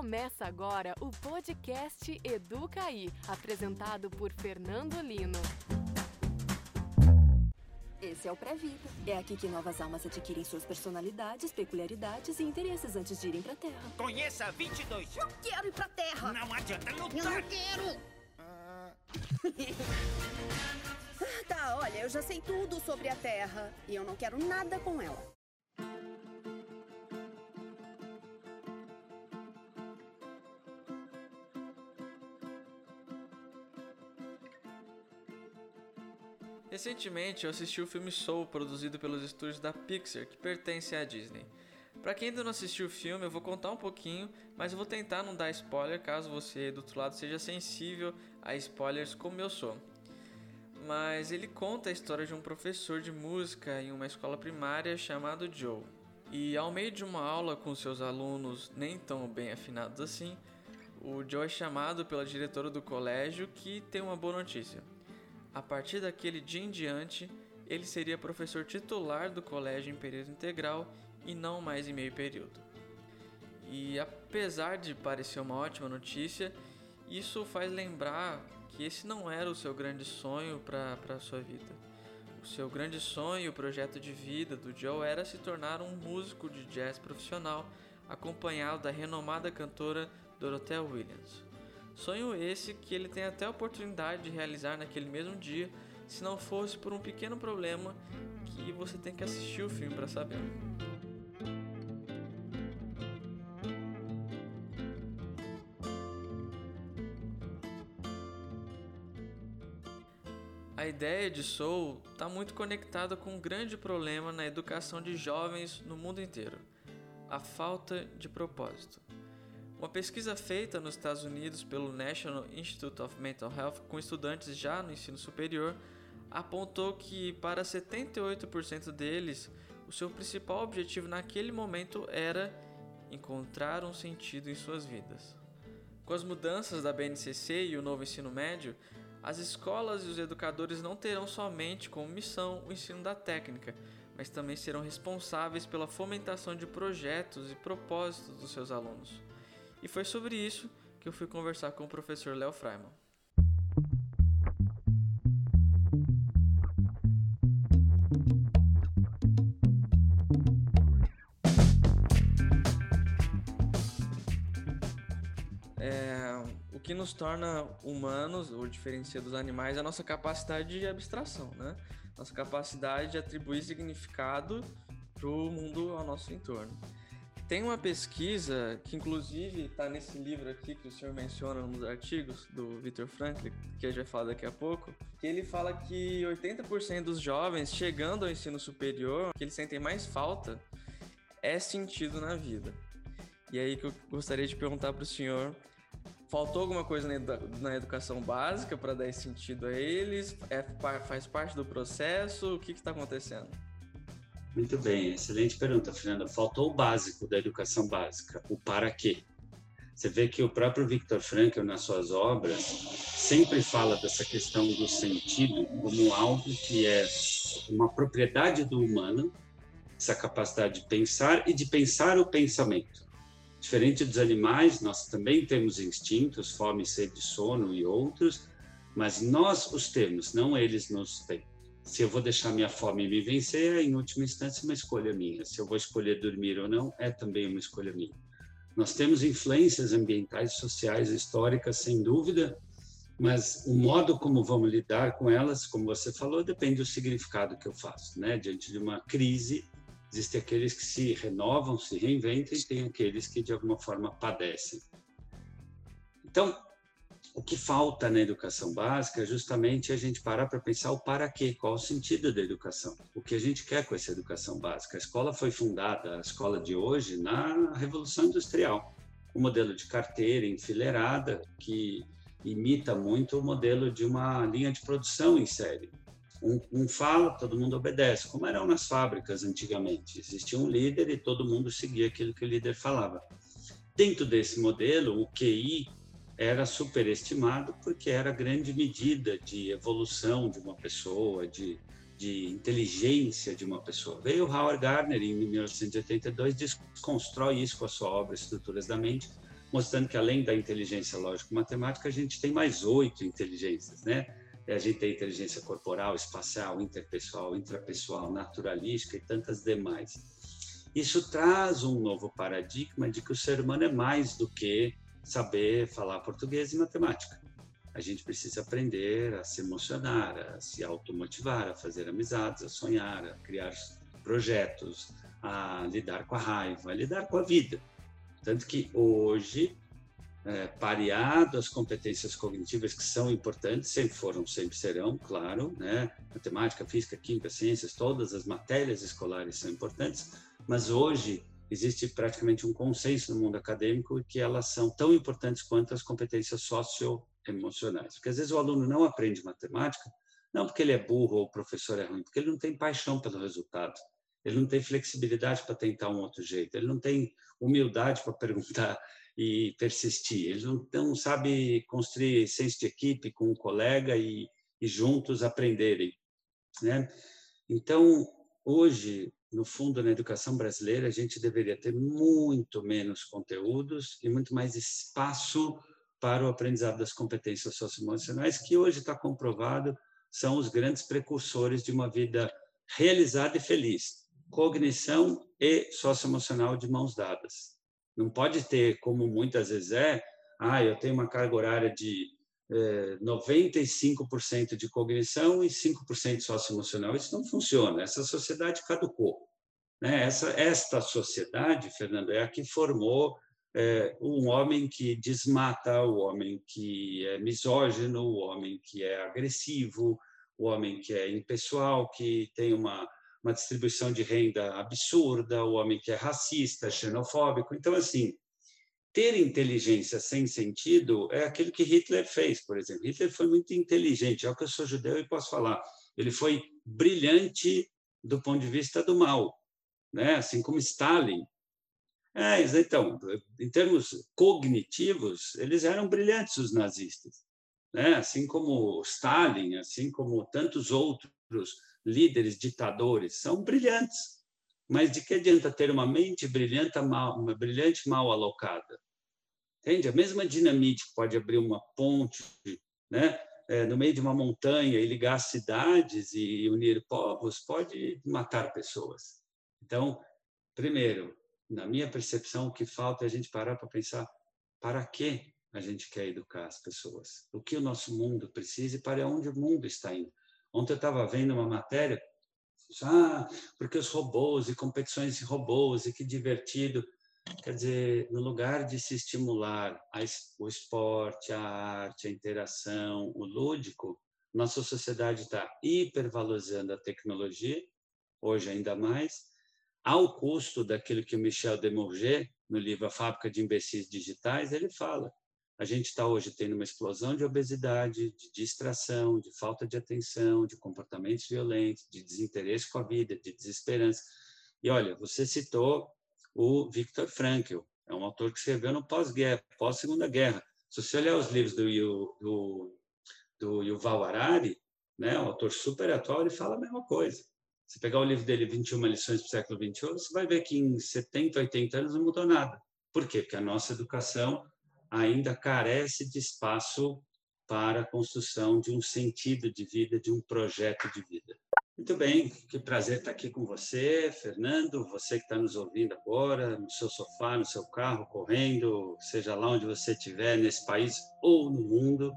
Começa agora o podcast Educaí, apresentado por Fernando Lino. Esse é o Pré-Vida. É aqui que novas almas adquirem suas personalidades, peculiaridades e interesses antes de irem pra Terra. Conheça 22. Não quero ir pra Terra. Não adianta lutar. Eu não quero. Ah, Tá, olha, eu já sei tudo sobre a Terra e eu não quero nada com ela. Recentemente eu assisti o filme Soul, produzido pelos estúdios da Pixar, que pertence à Disney. Pra quem ainda não assistiu o filme, eu vou contar um pouquinho, mas eu vou tentar não dar spoiler caso você do outro lado seja sensível a spoilers como eu sou. Mas ele conta a história de um professor de música em uma escola primária chamado Joe. E ao meio de uma aula com seus alunos nem tão bem afinados assim, o Joe é chamado pela diretora do colégio que tem uma boa notícia. A partir daquele dia em diante, ele seria professor titular do colégio em período integral e não mais em meio período. E apesar de parecer uma ótima notícia, isso faz lembrar que esse não era o seu grande sonho para a sua vida. O seu grande sonho, o projeto de vida do Joe era se tornar um músico de jazz profissional, acompanhado da renomada cantora Dorothea Williams. Sonho esse que ele tem até a oportunidade de realizar naquele mesmo dia, se não fosse por um pequeno problema que você tem que assistir o filme para saber. A ideia de Soul está muito conectada com um grande problema na educação de jovens no mundo inteiro: a falta de propósito. Uma pesquisa feita nos Estados Unidos pelo National Institute of Mental Health com estudantes já no ensino superior apontou que para 78% deles, o seu principal objetivo naquele momento era encontrar um sentido em suas vidas. Com as mudanças da BNCC e o novo ensino médio, as escolas e os educadores não terão somente como missão o ensino da técnica, mas também serão responsáveis pela fomentação de projetos e propósitos dos seus alunos. E foi sobre isso que eu fui conversar com o professor Léo Freiman. É, o que nos torna humanos, ou diferencia dos animais, é a nossa capacidade de abstração, né? Nossa capacidade de atribuir significado para o mundo ao nosso entorno. Tem uma pesquisa que, inclusive, está nesse livro aqui que o senhor menciona nos artigos do Victor Frankl, que a gente vai falar daqui a pouco, que ele fala que 80% dos jovens chegando ao ensino superior, que eles sentem mais falta, é sentido na vida. E aí que eu gostaria de perguntar para o senhor, faltou alguma coisa na educação básica para dar esse sentido a eles? É, faz parte do processo? O que está acontecendo? Muito bem, excelente pergunta, Fernanda. Faltou o básico da educação básica, o para quê. Você vê que o próprio Viktor Frankl, nas suas obras, sempre fala dessa questão do sentido como algo que é uma propriedade do humano, essa capacidade de pensar e de pensar o pensamento. Diferente dos animais, nós também temos instintos, fome, sede, sono e outros, mas nós os temos, não eles nos têm. Se eu vou deixar minha fome me vencer, é, em última instância, uma escolha minha. Se eu vou escolher dormir ou não, é também uma escolha minha. Nós temos influências ambientais, sociais, históricas, sem dúvida, mas o modo como vamos lidar com elas, como você falou, depende do significado que eu faço. Né? Diante de uma crise, existem aqueles que se renovam, se reinventam, e tem aqueles que, de alguma forma, padecem. Então, o que falta na educação básica é justamente a gente parar para pensar o para quê, qual o sentido da educação, o que a gente quer com essa educação básica. A escola foi fundada, a escola de hoje, na Revolução Industrial, o modelo de carteira enfileirada que imita muito o modelo de uma linha de produção em série. Um, um, fala, todo mundo obedece, como eram nas fábricas antigamente. Existia um líder e todo mundo seguia aquilo que o líder falava. Dentro desse modelo, o QI era superestimado porque era grande medida de evolução de uma pessoa, de, de inteligência de uma pessoa. Veio Howard Gardner em 1982 desconstrói isso com a sua obra Estruturas da Mente, mostrando que além da inteligência lógico-matemática, a gente tem mais oito inteligências, né? A gente tem inteligência corporal, espacial, interpessoal, intrapessoal, naturalística e tantas demais. Isso traz um novo paradigma de que o ser humano é mais do que saber falar português e matemática. A gente precisa aprender a se emocionar, a se automotivar, a fazer amizades, a sonhar, a criar projetos, a lidar com a raiva, a lidar com a vida. Tanto que hoje, é, pareado as competências cognitivas que são importantes, sempre foram, sempre serão, claro, né? Matemática, física, química, ciências, todas as matérias escolares são importantes, mas hoje existe praticamente um consenso no mundo acadêmico que elas são tão importantes quanto as competências socioemocionais. Porque às vezes o aluno não aprende matemática, não porque ele é burro ou o professor é ruim, porque ele não tem paixão pelo resultado ele não tem flexibilidade para tentar um outro jeito, ele não tem humildade para perguntar e persistir, ele não, não, sabe construir senso de equipe com um colega e, e juntos aprenderem. Né? Então, hoje, no fundo, na educação brasileira, a gente deveria ter muito menos conteúdos e muito mais espaço para o aprendizado das competências socioemocionais, que hoje está comprovado são os grandes precursores de uma vida realizada e feliz cognição e socioemocional de mãos dadas. Não pode ter, como muitas vezes é, ah, eu tenho uma carga horária de eh, 95% de cognição e 5% socioemocional. Isso não funciona. Essa sociedade caducou. Né? Essa, esta sociedade, Fernando, é a que formou é, um homem que desmata, o homem que é misógino, o homem que é agressivo, o homem que é impessoal, que tem uma uma distribuição de renda absurda, o homem que é racista, xenofóbico. Então, assim, ter inteligência sem sentido é aquilo que Hitler fez, por exemplo. Hitler foi muito inteligente, é o que eu sou judeu e posso falar. Ele foi brilhante do ponto de vista do mal, né? assim como Stalin. É, então, em termos cognitivos, eles eram brilhantes, os nazistas. Né? Assim como Stalin, assim como tantos outros líderes ditadores são brilhantes. Mas de que adianta ter uma mente brilhante mal, uma brilhante mal alocada? Entende? A mesma dinamite que pode abrir uma ponte, né? É, no meio de uma montanha e ligar cidades e unir povos, pode matar pessoas. Então, primeiro, na minha percepção, o que falta é a gente parar para pensar para que a gente quer educar as pessoas, o que o nosso mundo precisa e para onde o mundo está indo. Ontem eu estava vendo uma matéria, ah, porque os robôs e competições de robôs e que divertido. Quer dizer, no lugar de se estimular a, o esporte, a arte, a interação, o lúdico, nossa sociedade está hipervalorizando a tecnologia, hoje ainda mais, ao custo daquilo que o Michel Demorger, no livro A Fábrica de Imbecis Digitais, ele fala. A gente está hoje tendo uma explosão de obesidade, de distração, de falta de atenção, de comportamentos violentos, de desinteresse com a vida, de desesperança. E olha, você citou o Viktor Frankl, é um autor que escreveu no pós-guerra, pós-segunda guerra. Se você olhar os livros do, do, do Yuval Harari, né, um autor super atual, ele fala a mesma coisa. Se pegar o livro dele, 21 lições para o século XXI, você vai ver que em 70, 80 anos não mudou nada. Por quê? Porque a nossa educação ainda carece de espaço para a construção de um sentido de vida, de um projeto de vida. Muito bem, que prazer estar aqui com você, Fernando, você que está nos ouvindo agora, no seu sofá, no seu carro, correndo, seja lá onde você estiver, nesse país ou no mundo.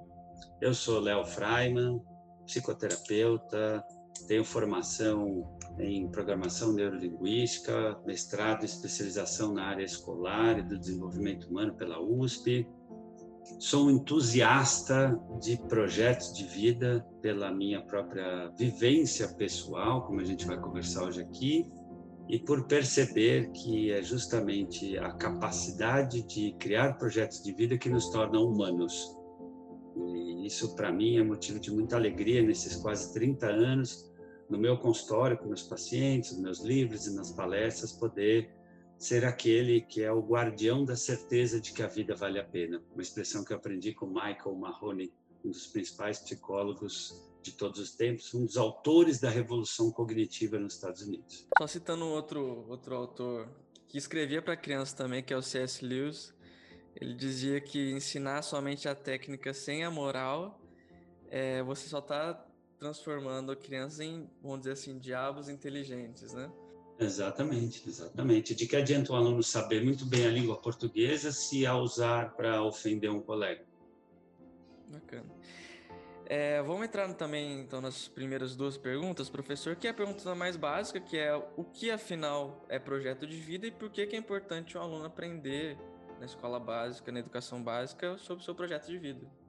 Eu sou Léo Freiman, psicoterapeuta, tenho formação em programação neurolinguística, mestrado e especialização na área escolar e do desenvolvimento humano pela USP. Sou um entusiasta de projetos de vida pela minha própria vivência pessoal, como a gente vai conversar hoje aqui, e por perceber que é justamente a capacidade de criar projetos de vida que nos tornam humanos. E isso, para mim, é motivo de muita alegria nesses quase 30 anos no meu consultório com meus pacientes, nos meus livros e nas palestras, poder ser aquele que é o guardião da certeza de que a vida vale a pena. Uma expressão que eu aprendi com Michael Mahoney, um dos principais psicólogos de todos os tempos, um dos autores da revolução cognitiva nos Estados Unidos. Só citando outro outro autor que escrevia para crianças também, que é o C.S. Lewis, Ele dizia que ensinar somente a técnica sem a moral, é, você só está transformando a criança em, vamos dizer assim, diabos inteligentes, né? Exatamente, exatamente. De que adianta o aluno saber muito bem a língua portuguesa se a usar para ofender um colega? Bacana. É, vamos entrar também então nas primeiras duas perguntas, professor, que é a pergunta mais básica, que é o que afinal é projeto de vida e por que, que é importante o aluno aprender na escola básica, na educação básica, sobre o seu projeto de vida.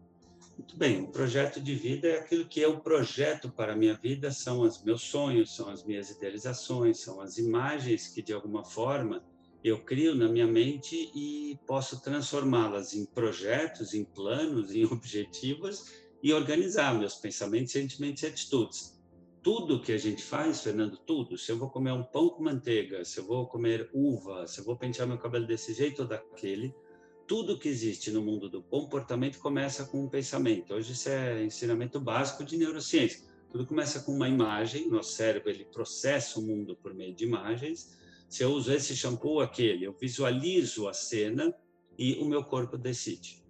Muito bem, o projeto de vida é aquilo que é o projeto para a minha vida, são os meus sonhos, são as minhas idealizações, são as imagens que de alguma forma eu crio na minha mente e posso transformá-las em projetos, em planos, em objetivos e organizar meus pensamentos, sentimentos e atitudes. Tudo que a gente faz, Fernando, tudo. Se eu vou comer um pão com manteiga, se eu vou comer uva, se eu vou pentear meu cabelo desse jeito ou daquele, tudo que existe no mundo do comportamento começa com um pensamento. Hoje isso é ensinamento básico de neurociência. Tudo começa com uma imagem, nosso cérebro ele processa o mundo por meio de imagens. Se eu uso esse shampoo aquele, eu visualizo a cena e o meu corpo decide.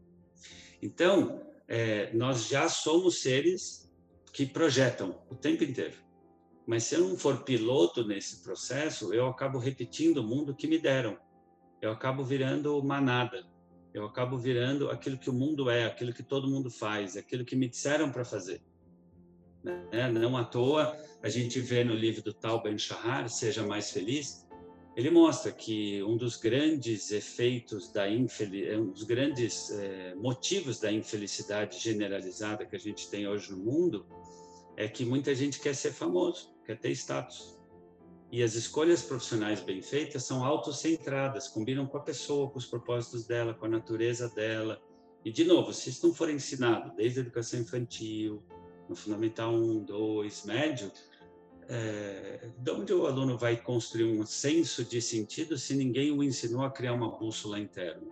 Então, é, nós já somos seres que projetam o tempo inteiro. Mas se eu não for piloto nesse processo, eu acabo repetindo o mundo que me deram. Eu acabo virando manada. Eu acabo virando aquilo que o mundo é, aquilo que todo mundo faz, aquilo que me disseram para fazer. Né? Não à toa, a gente vê no livro do Tal Ben Shahar, Seja Mais Feliz, ele mostra que um dos grandes efeitos da infelicidade, um dos grandes é, motivos da infelicidade generalizada que a gente tem hoje no mundo é que muita gente quer ser famoso, quer ter status. E as escolhas profissionais bem feitas são autocentradas, combinam com a pessoa, com os propósitos dela, com a natureza dela. E, de novo, se isso não for ensinado desde a educação infantil, no Fundamental 1, 2, médio, é, de onde o aluno vai construir um senso de sentido se ninguém o ensinou a criar uma bússola interna?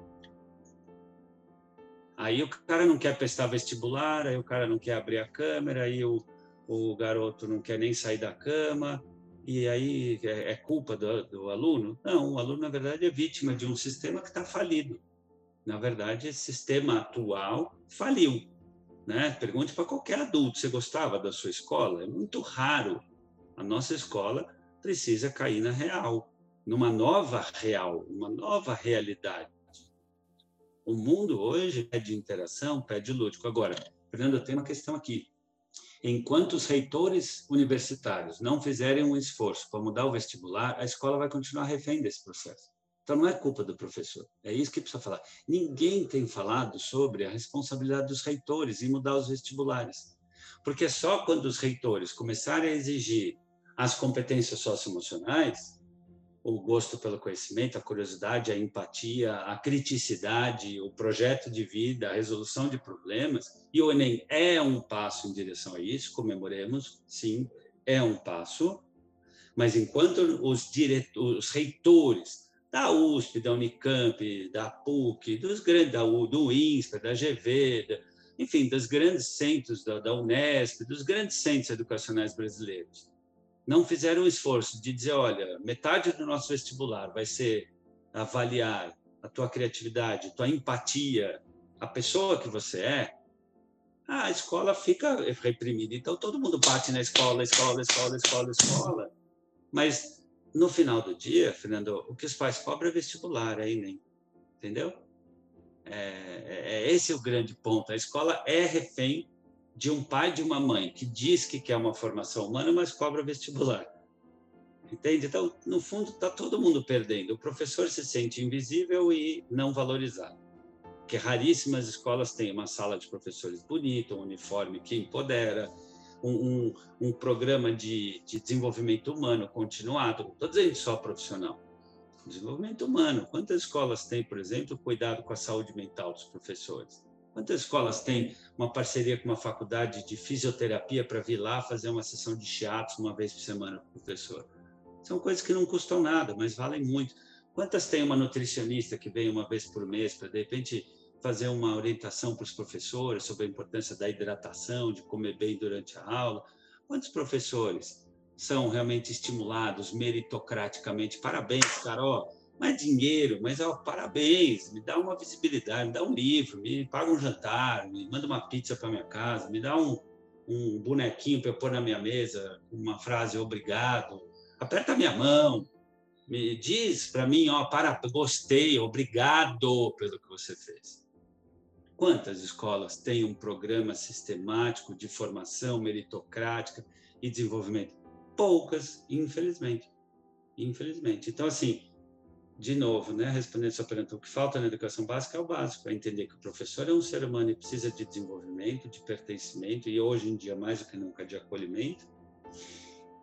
Aí o cara não quer prestar vestibular, aí o cara não quer abrir a câmera, aí o, o garoto não quer nem sair da cama, e aí é, é culpa do, do, aluno? Não, o aluno, na verdade, é vítima de um sistema que está falido. Na verdade, esse sistema atual faliu. Né? Pergunte para qualquer adulto: você gostava da sua escola? É muito raro a nossa escola precisa cair na real, numa nova real, uma nova realidade. O mundo hoje pede interação, pede lúdico. Agora, Fernando, tenho uma questão aqui. Enquanto os reitores universitários não fizerem um esforço para mudar o vestibular, a escola vai continuar refém desse processo. Então não é culpa do professor, é isso que precisa falar. Ninguém tem falado sobre a responsabilidade dos reitores em mudar os vestibulares. Porque só quando os reitores começarem a exigir as competências socioemocionais, o gosto pelo conhecimento, a curiosidade, a empatia, a criticidade, o projeto de vida, a resolução de problemas, e o Enem é um passo em direção a isso, comemoremos, sim, é um passo, mas enquanto os, diretores, os reitores da USP, da Unicamp, da PUC, dos grandes, da U, do INSPER, da GV, da, enfim, dos grandes centros da, da Unesp, dos grandes centros educacionais brasileiros, não fizeram o esforço de dizer, olha, metade do nosso vestibular vai ser avaliar a tua criatividade, tua empatia, a pessoa que você é, a escola fica reprimida. Então todo mundo bate na escola, escola, escola, escola, escola. Mas no final do dia, Fernando, o que os pais cobram é vestibular, é Enem. Entendeu? É, é, é esse o grande ponto. A escola é refém de um pai de uma mãe que diz que quer uma formação humana, mas cobra vestibular. Entende? Então, no fundo, está todo mundo perdendo. O professor se sente invisível e não valorizado. Porque raríssimas escolas têm uma sala de professores bonita, um uniforme que empodera, um, um, um programa de, de desenvolvimento humano continuado. Estou dizendo só profissional. Desenvolvimento humano. Quantas escolas têm, por exemplo, cuidado com a saúde mental dos professores? Quantas escolas têm uma parceria com uma faculdade de fisioterapia para vir lá fazer uma sessão de shiatsu uma vez por semana com o professor? São coisas que não custam nada, mas valem muito. Quantas tem uma nutricionista que vem uma vez por mês para, de repente, fazer uma orientação para os professores sobre a importância da hidratação, de comer bem durante a aula? Quantos professores são realmente estimulados meritocraticamente? Parabéns, Carol! Não é dinheiro, mas ó, parabéns, me dá uma visibilidade, me dá um livro, me paga um jantar, me manda uma pizza para minha casa, me dá um, um bonequinho para eu pôr na minha mesa, uma frase obrigado, aperta minha mão, me diz para mim, ó, para, gostei, obrigado pelo que você fez. Quantas escolas têm um programa sistemático de formação meritocrática e desenvolvimento? Poucas, infelizmente. Infelizmente. Então, assim, de novo, né, respondendo sua pergunta, o que falta na educação básica é o básico, é entender que o professor é um ser humano e precisa de desenvolvimento, de pertencimento e hoje em dia mais do que nunca de acolhimento.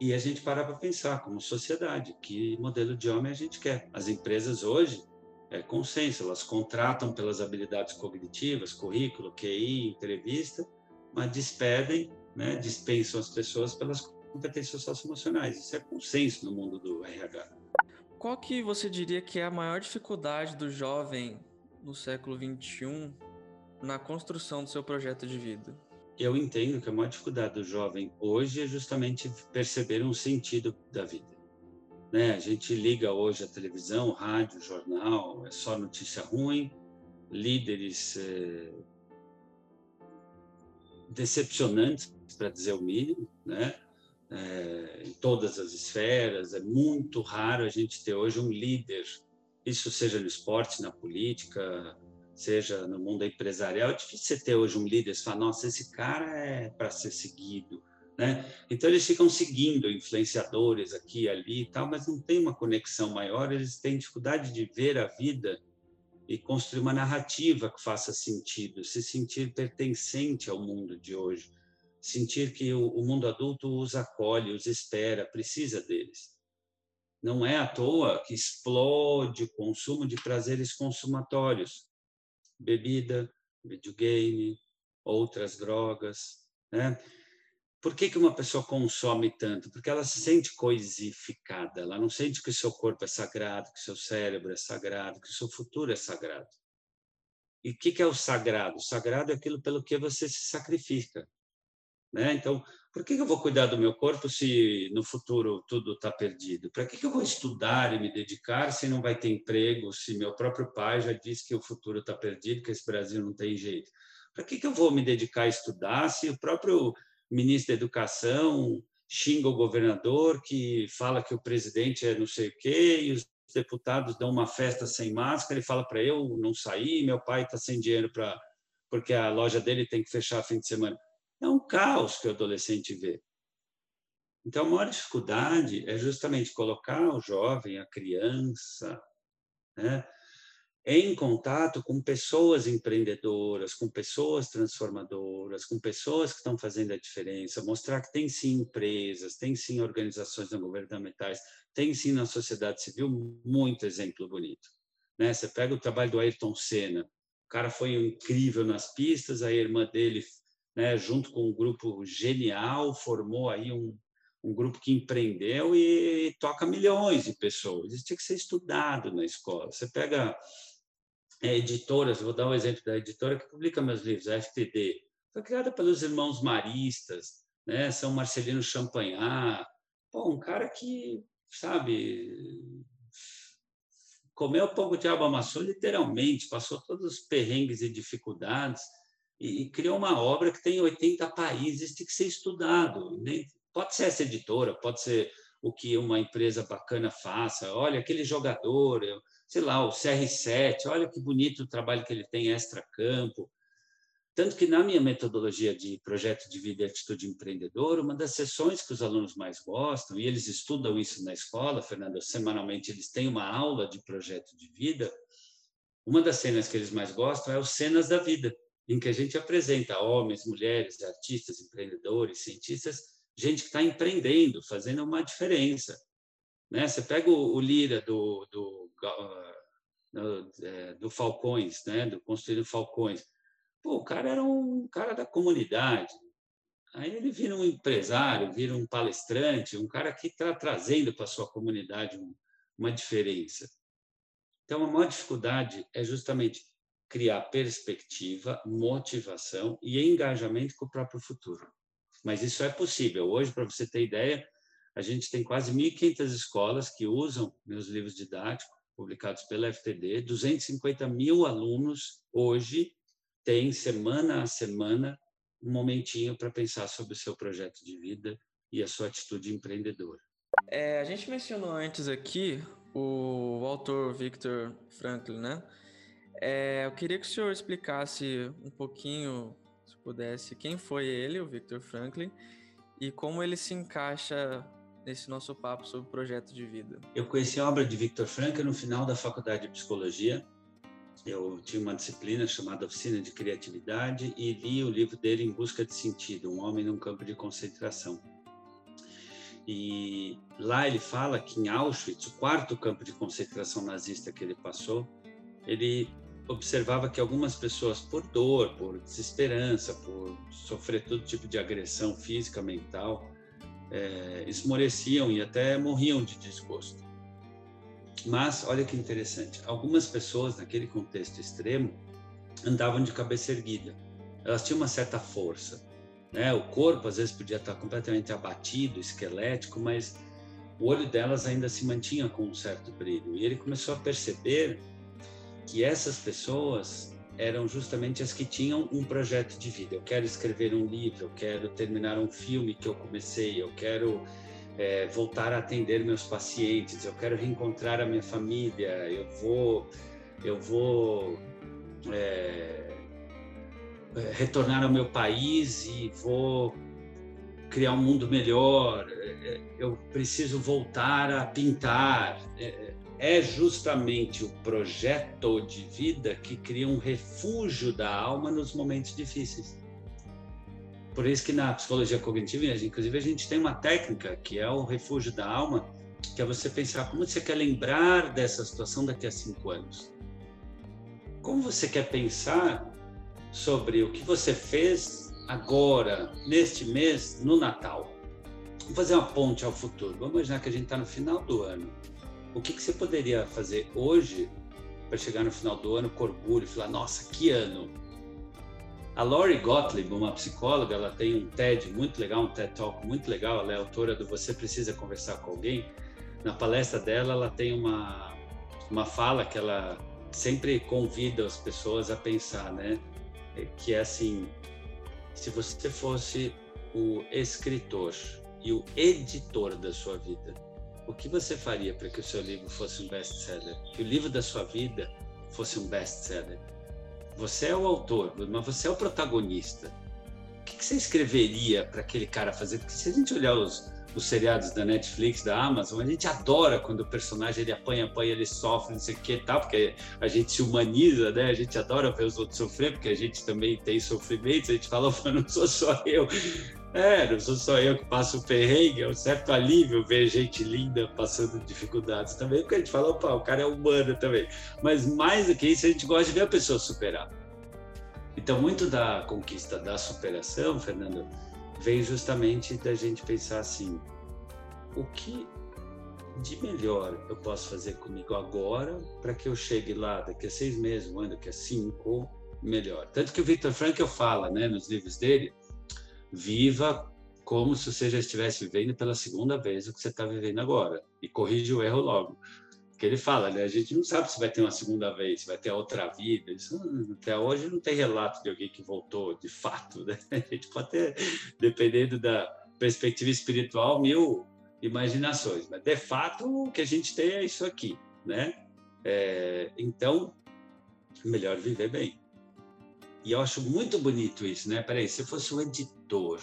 E a gente parar para pensar como sociedade, que modelo de homem a gente quer. As empresas hoje é consenso, elas contratam pelas habilidades cognitivas, currículo, QI, entrevista, mas despedem, né, dispensam as pessoas pelas competências socioemocionais. Isso é consenso no mundo do RH. Qual que você diria que é a maior dificuldade do jovem no século XXI na construção do seu projeto de vida? Eu entendo que a maior dificuldade do jovem hoje é justamente perceber um sentido da vida. Né? A gente liga hoje a televisão, rádio, jornal, é só notícia ruim, líderes é, decepcionantes, para dizer o mínimo, né? É, em todas as esferas. É muito raro a gente ter hoje um líder, isso seja no esporte, na política, seja no mundo empresarial. É difícil você ter hoje um líder e falar, nossa, esse cara é para ser seguido. Né? Então eles ficam seguindo influenciadores aqui ali e tal, mas não tem uma conexão maior, eles têm dificuldade de ver a vida e construir uma narrativa que faça sentido, se sentir pertencente ao mundo de hoje sentir que o, mundo adulto os acolhe, os espera, precisa deles. Não é à toa que explode o consumo de prazeres consumatórios, bebida, videogame, outras drogas, né? Por que, que uma pessoa consome tanto? Porque ela se sente coisificada, ela não sente que o seu corpo é sagrado, que o seu cérebro é sagrado, que o seu futuro é sagrado. E o que, que é o sagrado? O sagrado é aquilo pelo que você se sacrifica. Né? Então, por que eu vou cuidar do meu corpo se no futuro tudo está perdido? Para que eu vou estudar e me dedicar se não vai ter emprego, se meu próprio pai já disse que o futuro está perdido, que esse Brasil não tem jeito? Para que eu vou me dedicar a estudar se o próprio ministro da Educação xinga o governador, que fala que o presidente é não sei o quê, e os deputados dão uma festa sem máscara e fala para eu não sair, meu pai está sem dinheiro para porque a loja dele tem que fechar fim de semana é um caos que o adolescente vê. Então, a maior dificuldade é justamente colocar o jovem, a criança, né, em contato com pessoas empreendedoras, com pessoas transformadoras, com pessoas que estão fazendo a diferença, mostrar que tem sim empresas, tem sim organizações não governamentais, tem sim na sociedade civil muito exemplo bonito. Né? Você pega o trabalho do Ayrton Senna, o cara foi incrível nas pistas, a irmã dele né, junto com um grupo genial, formou aí um, um grupo que empreendeu e toca milhões de pessoas. Isso tinha que ser estudado na escola. Você pega é, editoras, vou dar um exemplo da editora que publica meus livros, a FTD, foi criada pelos irmãos maristas, né, São Marcelino Champagnat, um cara que, sabe, comeu pão com literalmente, passou todos os perrengues e dificuldades, e, e criou uma obra que tem 80 países, tem que ser estudado. Né? Pode ser essa editora, pode ser o que uma empresa bacana faça. Olha, aquele jogador, sei lá, o CR7, olha que bonito o trabalho que ele tem extra-campo. Tanto que na minha metodologia de projeto de vida e atitude empreendedora, uma das sessões que os alunos mais gostam, e eles estudam isso na escola, Fernanda, semanalmente eles têm uma aula de projeto de vida, uma das cenas que eles mais gostam é os cenas da vida em que a gente apresenta homens, mulheres, artistas, empreendedores, cientistas, gente que está empreendendo, fazendo uma diferença. Né? Você pega o, o Lira do, do, do, é, do Falcões, né? do Construindo Falcões. Pô, o cara era um cara da comunidade. Aí ele vira um empresário, vira um palestrante, um cara que está trazendo para sua comunidade uma diferença. Então, a maior dificuldade é justamente criar perspectiva, motivação e engajamento com o próprio futuro. Mas isso é possível. Hoje, para você ter ideia, a gente tem quase 1.500 escolas que usam meus livros didáticos, publicados pela FTD. 250 mil alunos hoje têm, semana a semana, um momentinho para pensar sobre o seu projeto de vida e a sua atitude empreendedora. É, a gente mencionou antes aqui o autor Victor Franklin, né? É, eu queria que o senhor explicasse um pouquinho, se pudesse, quem foi ele, o Victor Franklin, e como ele se encaixa nesse nosso papo sobre projeto de vida. Eu conheci a obra de Victor Frankl no final da faculdade de psicologia. Eu tinha uma disciplina chamada Oficina de Criatividade e li o livro dele Em Busca de Sentido, Um Homem num Campo de Concentração. E lá ele fala que em Auschwitz, o quarto campo de concentração nazista que ele passou, ele observava que algumas pessoas, por dor, por desesperança, por sofrer todo tipo de agressão física, mental, é, esmoreciam e até morriam de desgosto. Mas, olha que interessante, algumas pessoas naquele contexto extremo andavam de cabeça erguida. Elas tinham uma certa força. Né? O corpo, às vezes, podia estar completamente abatido, esquelético, mas o olho delas ainda se mantinha com um certo brilho. E ele começou a perceber que essas pessoas eram justamente as que tinham um projeto de vida. Eu quero escrever um livro, eu quero terminar um filme que eu comecei, eu quero é, voltar a atender meus pacientes, eu quero reencontrar a minha família, eu vou, eu vou é, é retornar ao meu país e vou criar um mundo melhor. É, é, eu preciso voltar a pintar é justamente o projeto de vida que cria um refúgio da alma nos momentos difíceis. Por isso que na psicologia cognitiva, inclusive, a gente tem uma técnica que é o refúgio da alma, que é você pensar como você quer lembrar dessa situação daqui a cinco anos. Como você quer pensar sobre o que você fez agora, neste mês, no Natal. Vamos fazer uma ponte ao futuro. Vamos imaginar que a gente está no final do ano o que, que você poderia fazer hoje para chegar no final do ano com orgulho e falar, nossa, que ano! A Lori Gottlieb, uma psicóloga, ela tem um TED muito legal, um TED Talk muito legal, ela é autora do Você Precisa Conversar com Alguém. Na palestra dela, ela tem uma, uma fala que ela sempre convida as pessoas a pensar, né? É que é assim, se você fosse o escritor e o editor da sua vida, o que você faria para que o seu livro fosse um best-seller? Que o livro da sua vida fosse um best-seller? Você é o autor, mas você é o protagonista. O que você escreveria para aquele cara fazer? Porque se a gente olhar os, os seriados da Netflix, da Amazon, a gente adora quando o personagem ele apanha, apanha, ele sofre, não sei o que e tal, porque a gente se humaniza, né? A gente adora ver os outros sofrer, porque a gente também tem sofrimentos, a gente fala, não sou só eu. É, não sou só eu que passo o perrengue, é um certo alívio ver gente linda passando dificuldades também, porque a gente fala, opa, o cara é humano também. Mas mais do que isso, a gente gosta de ver a pessoa superar. Então, muito da conquista da superação, Fernando, vem justamente da gente pensar assim: o que de melhor eu posso fazer comigo agora para que eu chegue lá daqui a seis meses, um ano, daqui a cinco, melhor. Tanto que o Victor Frankl fala, né, nos livros dele, viva como se você já estivesse vivendo pela segunda vez o que você está vivendo agora e corrige o erro logo. Porque ele fala, né? A gente não sabe se vai ter uma segunda vez, se vai ter outra vida. Isso, até hoje não tem relato de alguém que voltou de fato, né? A gente pode ter, dependendo da perspectiva espiritual, mil imaginações, mas de fato o que a gente tem é isso aqui, né? É, então, melhor viver bem. E eu acho muito bonito isso, né? Peraí, se eu fosse um editor,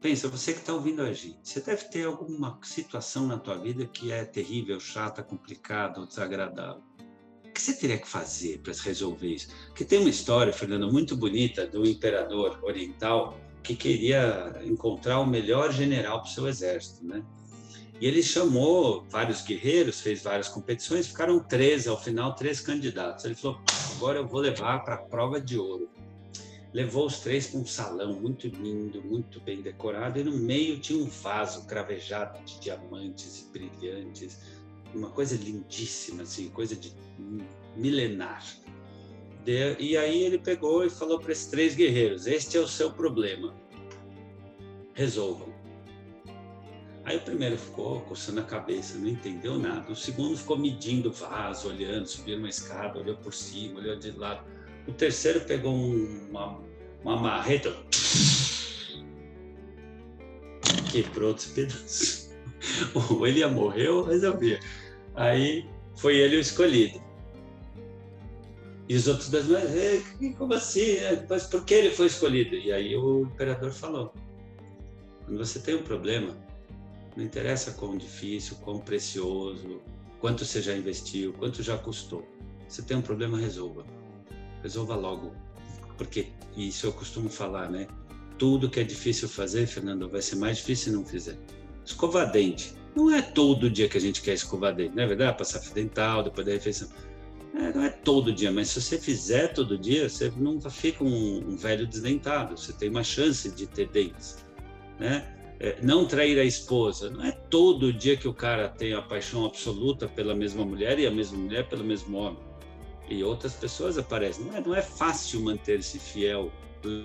pensa, você que está ouvindo a gente, você deve ter alguma situação na tua vida que é terrível, chata, complicada ou desagradável. O que você teria que fazer para resolver isso? Porque tem uma história, Fernando, muito bonita do imperador oriental que queria encontrar o melhor general para o seu exército, né? E ele chamou vários guerreiros, fez várias competições, ficaram 13 ao final, três candidatos. Ele falou: agora eu vou levar para a prova de ouro. Levou os três para um salão muito lindo, muito bem decorado, e no meio tinha um vaso cravejado de diamantes e brilhantes, uma coisa lindíssima, assim, coisa de milenar. E aí ele pegou e falou para esses três guerreiros: Este é o seu problema, resolvam. Aí o primeiro ficou coçando a cabeça, não entendeu nada. O segundo ficou medindo o vaso, olhando, subiu uma escada, olhou por cima, olhou de lado. O terceiro pegou um, uma, uma marreta, quebrou os pedaços. Ou ele ia morrer ou resolvia. Aí foi ele o escolhido. E os outros dois, mas como assim? Mas por que ele foi escolhido? E aí o imperador falou: quando você tem um problema, não interessa quão difícil, quão precioso, quanto você já investiu, quanto já custou. Você tem um problema, resolva. Resolva logo. Porque isso eu costumo falar, né? Tudo que é difícil fazer, Fernando, vai ser mais difícil se não fizer. Escovar dente. Não é todo dia que a gente quer escovar dente, não é verdade? Passar fio dental depois da refeição. É, não é todo dia, mas se você fizer todo dia, você não fica um, um velho desdentado. Você tem uma chance de ter dentes, né? É, não trair a esposa. Não é todo dia que o cara tem a paixão absoluta pela mesma mulher e a mesma mulher pelo mesmo homem. E outras pessoas aparecem. Não é, não é fácil manter-se fiel,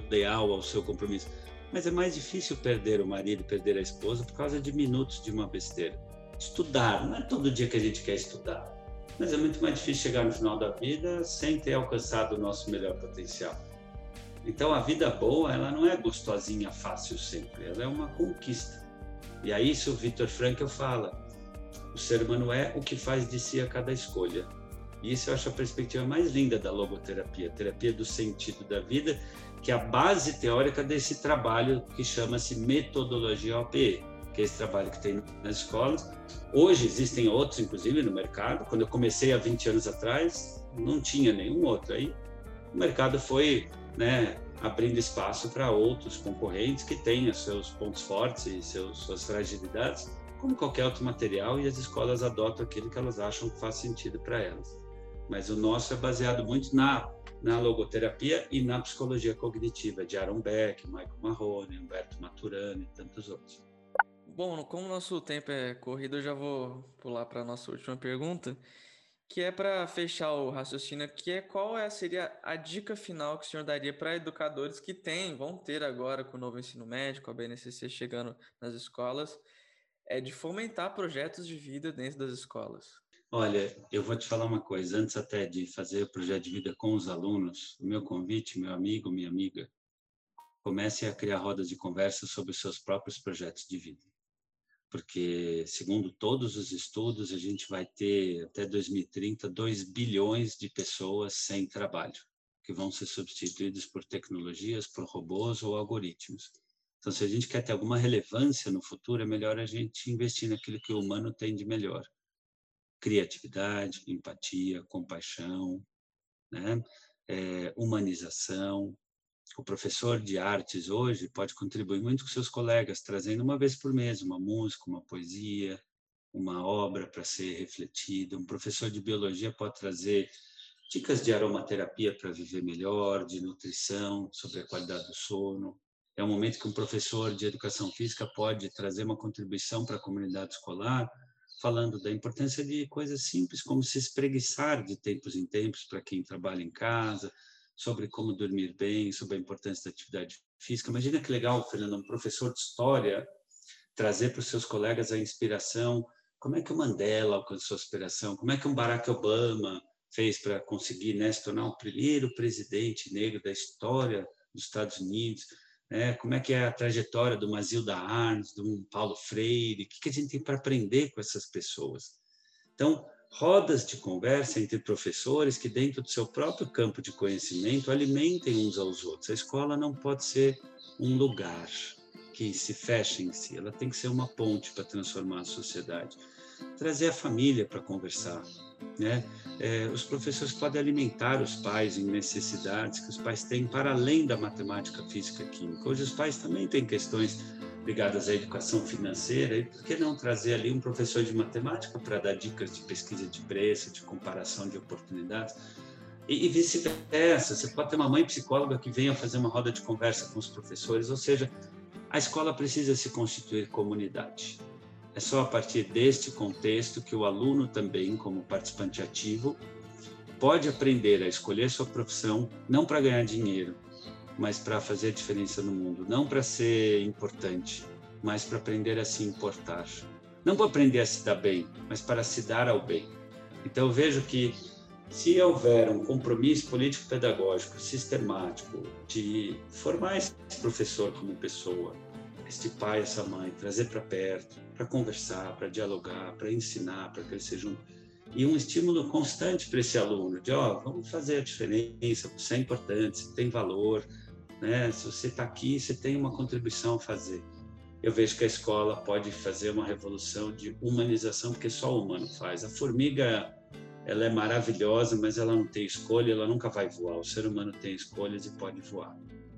leal ao seu compromisso. Mas é mais difícil perder o marido, perder a esposa por causa de minutos de uma besteira. Estudar, não é todo dia que a gente quer estudar. Mas é muito mais difícil chegar no final da vida sem ter alcançado o nosso melhor potencial. Então a vida boa, ela não é gostosinha, fácil sempre, ela é uma conquista. E aí isso o Victor Frankl fala, o ser humano é o que faz de si a cada escolha. E isso eu acho a perspectiva mais linda da logoterapia, terapia do sentido da vida, que é a base teórica desse trabalho que chama-se metodologia OPE, que é esse trabalho que tem nas escolas. Hoje existem outros, inclusive, no mercado. Quando eu comecei há 20 anos atrás, não tinha nenhum outro. Aí o mercado foi né, abrindo espaço para outros concorrentes que tenham seus pontos fortes e seus, suas fragilidades, como qualquer outro material, e as escolas adotam aquilo que elas acham que faz sentido para elas. Mas o nosso é baseado muito na, na logoterapia e na psicologia cognitiva, de Aaron Beck, Michael Marrone, Humberto Maturana e tantos outros. Bom, como o nosso tempo é corrido, eu já vou pular para a nossa última pergunta, que é para fechar o raciocínio, que é qual é, seria a dica final que o senhor daria para educadores que têm, vão ter agora com o novo ensino médio, com a BNCC chegando nas escolas, é de fomentar projetos de vida dentro das escolas. Olha, eu vou te falar uma coisa, antes até de fazer o projeto de vida com os alunos, o meu convite, meu amigo, minha amiga, comece a criar rodas de conversa sobre os seus próprios projetos de vida porque, segundo todos os estudos, a gente vai ter até 2030 2 bilhões de pessoas sem trabalho, que vão ser substituídas por tecnologias, por robôs ou algoritmos. Então, se a gente quer ter alguma relevância no futuro, é melhor a gente investir naquilo que o humano tem de melhor: criatividade, empatia, compaixão, né? É, humanização, o professor de artes hoje pode contribuir muito com seus colegas, trazendo uma vez por mês uma música, uma poesia, uma obra para ser refletida. Um professor de biologia pode trazer dicas de aromaterapia para viver melhor, de nutrição, sobre a qualidade do sono. É um momento que um professor de educação física pode trazer uma contribuição para a comunidade escolar, falando da importância de coisas simples, como se espreguiçar de tempos em tempos para quem trabalha em casa, sobre como dormir bem, sobre a importância da atividade física. Imagina que legal, Fernando, um professor de história trazer para os seus colegas a inspiração. Como é que o Mandela alcançou a inspiração? Como é que um Barack Obama fez para conseguir né, se tornar o primeiro presidente negro da história dos Estados Unidos? Né? Como é que é a trajetória do Mazilda Arns, do Paulo Freire? O que, que a gente tem para aprender com essas pessoas? Então, rodas de conversa entre professores que, dentro do seu próprio campo de conhecimento, alimentem uns aos outros. A escola não pode ser um lugar que se fecha em si, ela tem que ser uma ponte para transformar a sociedade. Trazer a família para conversar. Né? É, os professores podem alimentar os pais em necessidades que os pais têm para além da matemática, física, química. Hoje os pais também têm questões ligadas à educação financeira, e por que não trazer ali um professor de matemática para dar dicas de pesquisa de preço, de comparação de oportunidades? E, e vice-versa, você pode ter uma mãe psicóloga que venha fazer uma roda de conversa com os professores, ou seja, a escola precisa se constituir comunidade. É só a partir deste contexto que o aluno também, como participante ativo, pode aprender a escolher sua profissão não para ganhar dinheiro, mas para fazer diferença no mundo, não para ser importante, mas para aprender a se importar. Não para aprender a se dar bem, mas para se dar ao bem. Então eu vejo que se houver um compromisso político-pedagógico sistemático de formar esse professor como pessoa, este pai, essa mãe, trazer para perto, para conversar, para dialogar, para ensinar, para seja um e um estímulo constante para esse aluno de ó, oh, vamos fazer a diferença, você é importante, você tem valor, né? Se você está aqui, você tem uma contribuição a fazer. Eu vejo que a escola pode fazer uma revolução de humanização porque só o humano faz. A formiga ela é maravilhosa, mas ela não tem escolha, ela nunca vai voar. O ser humano tem escolhas e pode voar.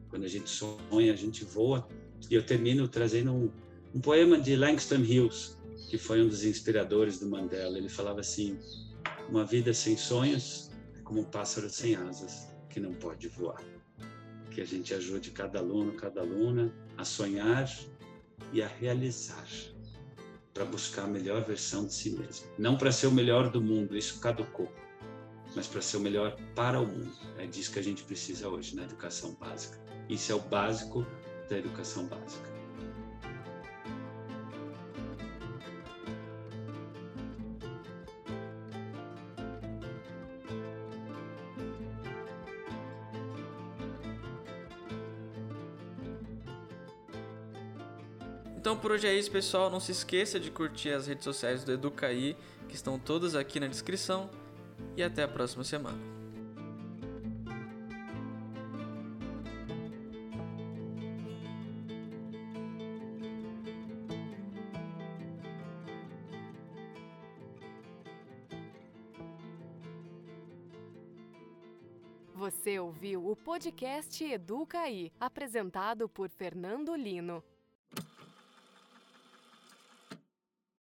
Quando a gente sonha, a gente voa. E eu termino trazendo um, um poema de Langston Hughes, que foi um dos inspiradores do Mandela. Ele falava assim: uma vida sem sonhos é como um pássaro sem asas que não pode voar. Que a gente ajude cada aluno, cada aluna a sonhar e a realizar para buscar a melhor versão de si mesmo. Não para ser o melhor do mundo, isso caducou, mas para ser o melhor para o mundo. É disso que a gente precisa hoje na educação básica. Isso é o básico da educação básica. Por hoje é isso, pessoal. Não se esqueça de curtir as redes sociais do Educaí, que estão todas aqui na descrição. E até a próxima semana. Você ouviu o podcast Educaí, apresentado por Fernando Lino.